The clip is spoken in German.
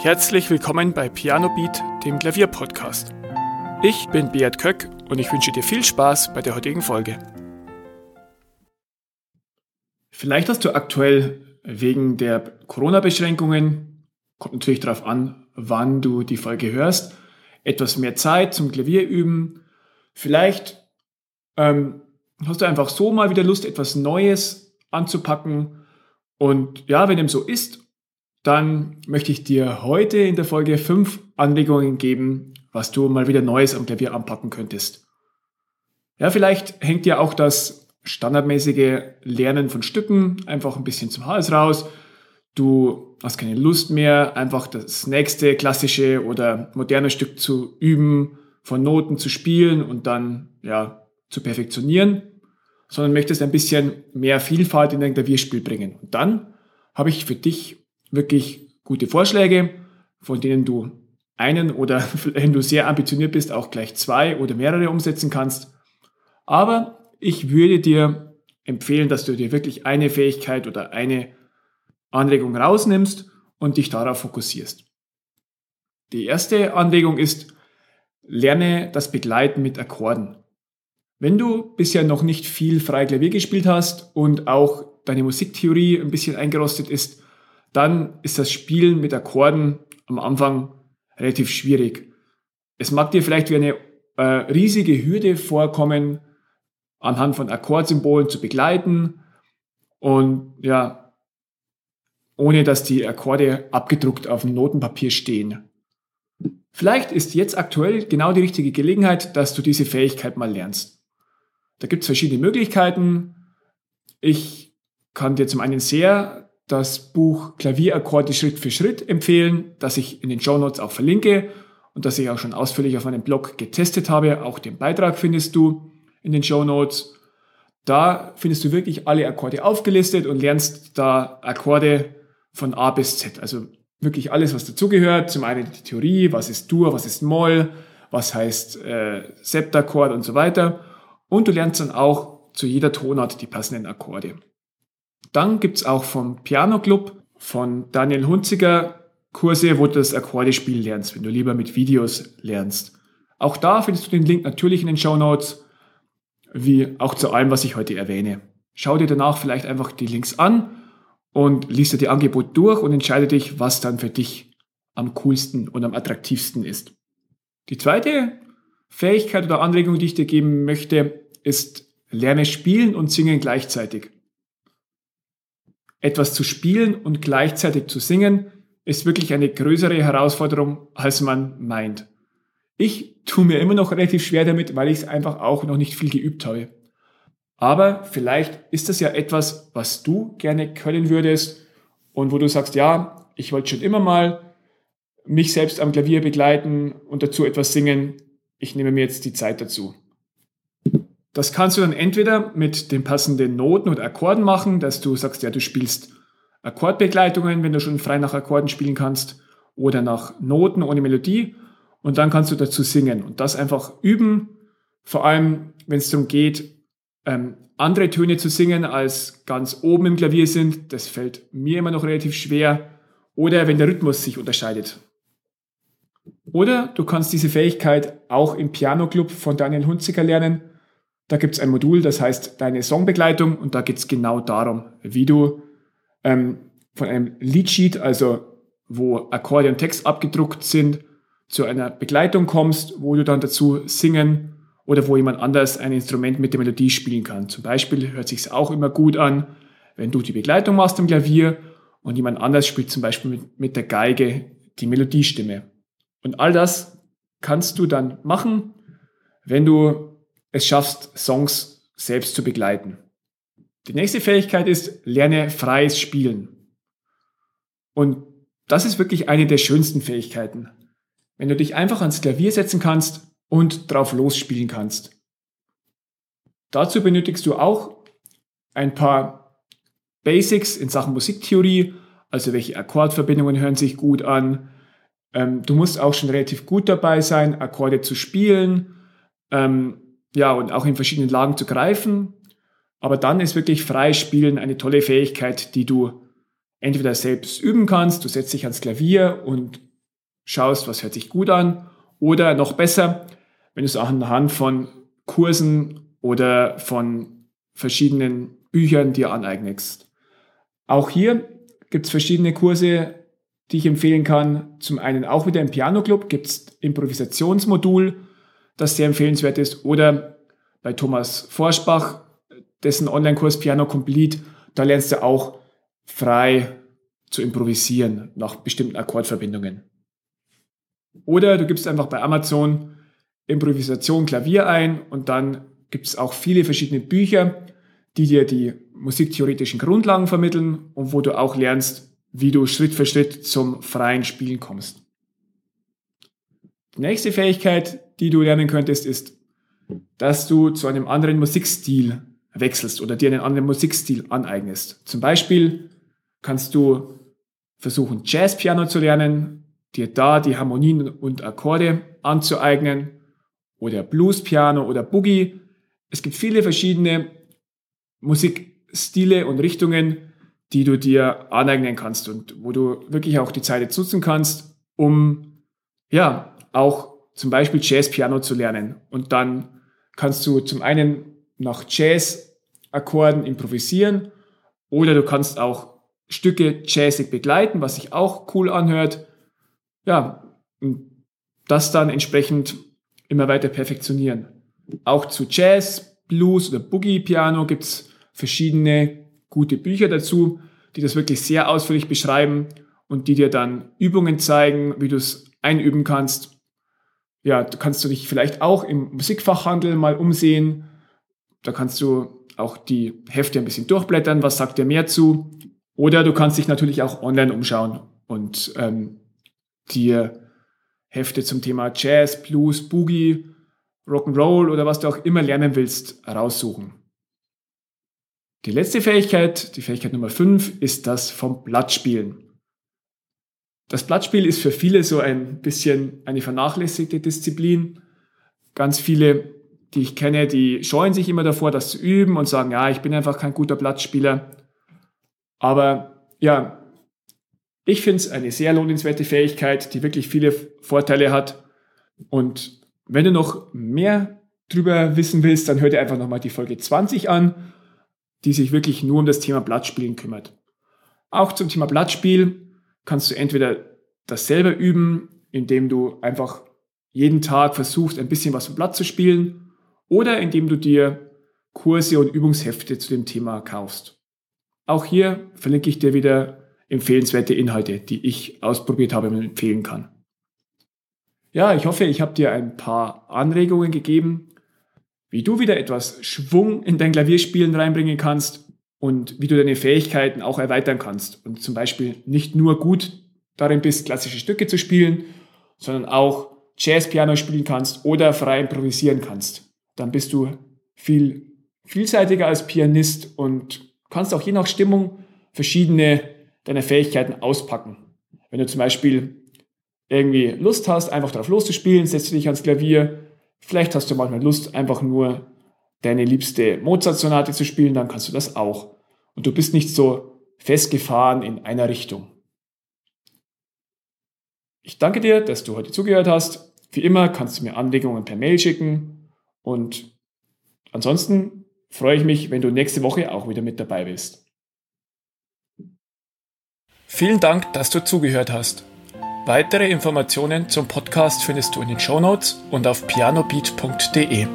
Herzlich willkommen bei Piano Beat, dem Klavierpodcast. Ich bin Beat Köck und ich wünsche dir viel Spaß bei der heutigen Folge. Vielleicht hast du aktuell wegen der Corona-Beschränkungen, kommt natürlich darauf an, wann du die Folge hörst, etwas mehr Zeit zum Klavierüben. Vielleicht ähm, hast du einfach so mal wieder Lust, etwas Neues anzupacken. Und ja, wenn dem so ist dann möchte ich dir heute in der Folge fünf Anregungen geben, was du mal wieder Neues am Klavier anpacken könntest. Ja, vielleicht hängt dir auch das standardmäßige Lernen von Stücken einfach ein bisschen zum Hals raus. Du hast keine Lust mehr, einfach das nächste klassische oder moderne Stück zu üben, von Noten zu spielen und dann ja zu perfektionieren, sondern möchtest ein bisschen mehr Vielfalt in dein Klavierspiel bringen. Und dann habe ich für dich wirklich gute Vorschläge, von denen du einen oder wenn du sehr ambitioniert bist, auch gleich zwei oder mehrere umsetzen kannst. Aber ich würde dir empfehlen, dass du dir wirklich eine Fähigkeit oder eine Anregung rausnimmst und dich darauf fokussierst. Die erste Anregung ist, lerne das Begleiten mit Akkorden. Wenn du bisher noch nicht viel frei Klavier gespielt hast und auch deine Musiktheorie ein bisschen eingerostet ist, dann ist das Spielen mit Akkorden am Anfang relativ schwierig. Es mag dir vielleicht wie eine äh, riesige Hürde vorkommen, anhand von Akkordsymbolen zu begleiten und ja, ohne dass die Akkorde abgedruckt auf dem Notenpapier stehen. Vielleicht ist jetzt aktuell genau die richtige Gelegenheit, dass du diese Fähigkeit mal lernst. Da gibt es verschiedene Möglichkeiten. Ich kann dir zum einen sehr das Buch Klavierakkorde Schritt für Schritt empfehlen, das ich in den Show Notes auch verlinke und das ich auch schon ausführlich auf meinem Blog getestet habe. Auch den Beitrag findest du in den Show Notes. Da findest du wirklich alle Akkorde aufgelistet und lernst da Akkorde von A bis Z. Also wirklich alles, was dazugehört. Zum einen die Theorie, was ist Dur, was ist Moll, was heißt äh, Septakkord und so weiter. Und du lernst dann auch zu jeder Tonart die passenden Akkorde. Dann gibt's auch vom Piano Club von Daniel Hunziger Kurse, wo du das Akkordespiel lernst, wenn du lieber mit Videos lernst. Auch da findest du den Link natürlich in den Show Notes, wie auch zu allem, was ich heute erwähne. Schau dir danach vielleicht einfach die Links an und liest dir die Angebot durch und entscheide dich, was dann für dich am coolsten und am attraktivsten ist. Die zweite Fähigkeit oder Anregung, die ich dir geben möchte, ist lerne spielen und singen gleichzeitig. Etwas zu spielen und gleichzeitig zu singen ist wirklich eine größere Herausforderung, als man meint. Ich tue mir immer noch relativ schwer damit, weil ich es einfach auch noch nicht viel geübt habe. Aber vielleicht ist das ja etwas, was du gerne können würdest und wo du sagst, ja, ich wollte schon immer mal mich selbst am Klavier begleiten und dazu etwas singen. Ich nehme mir jetzt die Zeit dazu. Das kannst du dann entweder mit den passenden Noten und Akkorden machen, dass du sagst, ja, du spielst Akkordbegleitungen, wenn du schon frei nach Akkorden spielen kannst, oder nach Noten ohne Melodie. Und dann kannst du dazu singen und das einfach üben. Vor allem, wenn es darum geht, ähm, andere Töne zu singen, als ganz oben im Klavier sind. Das fällt mir immer noch relativ schwer. Oder wenn der Rhythmus sich unterscheidet. Oder du kannst diese Fähigkeit auch im Piano Club von Daniel Hunziker lernen. Da gibt es ein Modul, das heißt deine Songbegleitung und da geht es genau darum, wie du ähm, von einem Leadsheet, also wo Akkorde und Text abgedruckt sind, zu einer Begleitung kommst, wo du dann dazu singen oder wo jemand anders ein Instrument mit der Melodie spielen kann. Zum Beispiel hört sich auch immer gut an, wenn du die Begleitung machst am Klavier und jemand anders spielt zum Beispiel mit, mit der Geige die Melodiestimme. Und all das kannst du dann machen, wenn du es schaffst, Songs selbst zu begleiten. Die nächste Fähigkeit ist, lerne freies Spielen. Und das ist wirklich eine der schönsten Fähigkeiten. Wenn du dich einfach ans Klavier setzen kannst und drauf losspielen kannst. Dazu benötigst du auch ein paar Basics in Sachen Musiktheorie, also welche Akkordverbindungen hören sich gut an. Ähm, du musst auch schon relativ gut dabei sein, Akkorde zu spielen. Ähm, ja, und auch in verschiedenen Lagen zu greifen. Aber dann ist wirklich Freispielen eine tolle Fähigkeit, die du entweder selbst üben kannst, du setzt dich ans Klavier und schaust, was hört sich gut an. Oder noch besser, wenn du es auch anhand von Kursen oder von verschiedenen Büchern dir aneignest. Auch hier gibt es verschiedene Kurse, die ich empfehlen kann. Zum einen auch wieder im Piano Club gibt es Improvisationsmodul, das sehr empfehlenswert ist. Oder bei Thomas Forschbach, dessen Online-Kurs Piano Complete, da lernst du auch frei zu improvisieren nach bestimmten Akkordverbindungen. Oder du gibst einfach bei Amazon Improvisation Klavier ein und dann gibt es auch viele verschiedene Bücher, die dir die musiktheoretischen Grundlagen vermitteln und wo du auch lernst, wie du Schritt für Schritt zum freien Spielen kommst. Die nächste Fähigkeit, die du lernen könntest, ist, dass du zu einem anderen Musikstil wechselst oder dir einen anderen Musikstil aneignest. Zum Beispiel kannst du versuchen, Jazzpiano zu lernen, dir da die Harmonien und Akkorde anzueignen oder Bluespiano oder Boogie. Es gibt viele verschiedene Musikstile und Richtungen, die du dir aneignen kannst und wo du wirklich auch die Zeit nutzen kannst, um ja auch zum Beispiel Jazzpiano zu lernen. Und dann kannst du zum einen nach Jazz-Akkorden improvisieren oder du kannst auch Stücke jazzig begleiten, was sich auch cool anhört. Ja, und das dann entsprechend immer weiter perfektionieren. Auch zu Jazz, Blues oder Boogie Piano gibt's verschiedene gute Bücher dazu, die das wirklich sehr ausführlich beschreiben und die dir dann Übungen zeigen, wie du es einüben kannst. Ja, du kannst du dich vielleicht auch im Musikfachhandel mal umsehen. Da kannst du auch die Hefte ein bisschen durchblättern, was sagt dir mehr zu. Oder du kannst dich natürlich auch online umschauen und ähm, dir Hefte zum Thema Jazz, Blues, Boogie, Rock'n'Roll oder was du auch immer lernen willst, raussuchen. Die letzte Fähigkeit, die Fähigkeit Nummer 5, ist das vom Blattspielen. Das Blattspiel ist für viele so ein bisschen eine vernachlässigte Disziplin. Ganz viele, die ich kenne, die scheuen sich immer davor, das zu üben und sagen, ja, ich bin einfach kein guter Blattspieler. Aber ja, ich finde es eine sehr lohnenswerte Fähigkeit, die wirklich viele Vorteile hat. Und wenn du noch mehr drüber wissen willst, dann hör dir einfach nochmal die Folge 20 an, die sich wirklich nur um das Thema Blattspielen kümmert. Auch zum Thema Blattspiel kannst du entweder das selber üben, indem du einfach jeden Tag versuchst, ein bisschen was vom Blatt zu spielen, oder indem du dir Kurse und Übungshefte zu dem Thema kaufst. Auch hier verlinke ich dir wieder empfehlenswerte Inhalte, die ich ausprobiert habe und empfehlen kann. Ja, ich hoffe, ich habe dir ein paar Anregungen gegeben, wie du wieder etwas Schwung in dein Klavierspielen reinbringen kannst und wie du deine Fähigkeiten auch erweitern kannst und zum Beispiel nicht nur gut darin bist, klassische Stücke zu spielen, sondern auch Jazzpiano spielen kannst oder frei improvisieren kannst. Dann bist du viel vielseitiger als Pianist und kannst auch je nach Stimmung verschiedene deiner Fähigkeiten auspacken. Wenn du zum Beispiel irgendwie Lust hast, einfach drauf loszuspielen, setzt du dich ans Klavier. Vielleicht hast du manchmal Lust, einfach nur deine liebste Mozart-Sonate zu spielen, dann kannst du das auch. Und du bist nicht so festgefahren in einer Richtung. Ich danke dir, dass du heute zugehört hast. Wie immer kannst du mir Anregungen per Mail schicken. Und ansonsten freue ich mich, wenn du nächste Woche auch wieder mit dabei bist. Vielen Dank, dass du zugehört hast. Weitere Informationen zum Podcast findest du in den Show Notes und auf pianobeat.de.